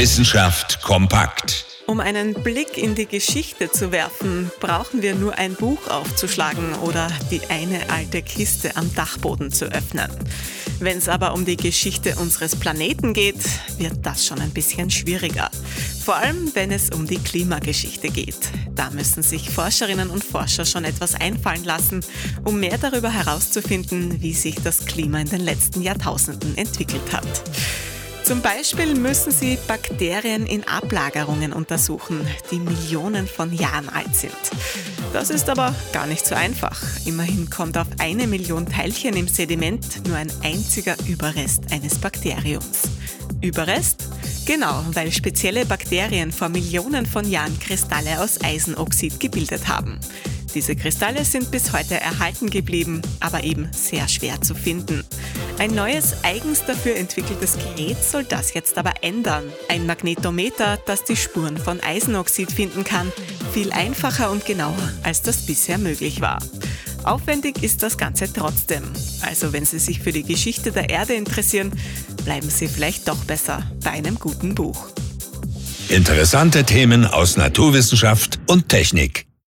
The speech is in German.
Wissenschaft kompakt. Um einen Blick in die Geschichte zu werfen, brauchen wir nur ein Buch aufzuschlagen oder die eine alte Kiste am Dachboden zu öffnen. Wenn es aber um die Geschichte unseres Planeten geht, wird das schon ein bisschen schwieriger. Vor allem, wenn es um die Klimageschichte geht. Da müssen sich Forscherinnen und Forscher schon etwas einfallen lassen, um mehr darüber herauszufinden, wie sich das Klima in den letzten Jahrtausenden entwickelt hat. Zum Beispiel müssen sie Bakterien in Ablagerungen untersuchen, die Millionen von Jahren alt sind. Das ist aber gar nicht so einfach. Immerhin kommt auf eine Million Teilchen im Sediment nur ein einziger Überrest eines Bakteriums. Überrest? Genau, weil spezielle Bakterien vor Millionen von Jahren Kristalle aus Eisenoxid gebildet haben. Diese Kristalle sind bis heute erhalten geblieben, aber eben sehr schwer zu finden. Ein neues, eigens dafür entwickeltes Gerät soll das jetzt aber ändern. Ein Magnetometer, das die Spuren von Eisenoxid finden kann. Viel einfacher und genauer, als das bisher möglich war. Aufwendig ist das Ganze trotzdem. Also wenn Sie sich für die Geschichte der Erde interessieren, bleiben Sie vielleicht doch besser bei einem guten Buch. Interessante Themen aus Naturwissenschaft und Technik.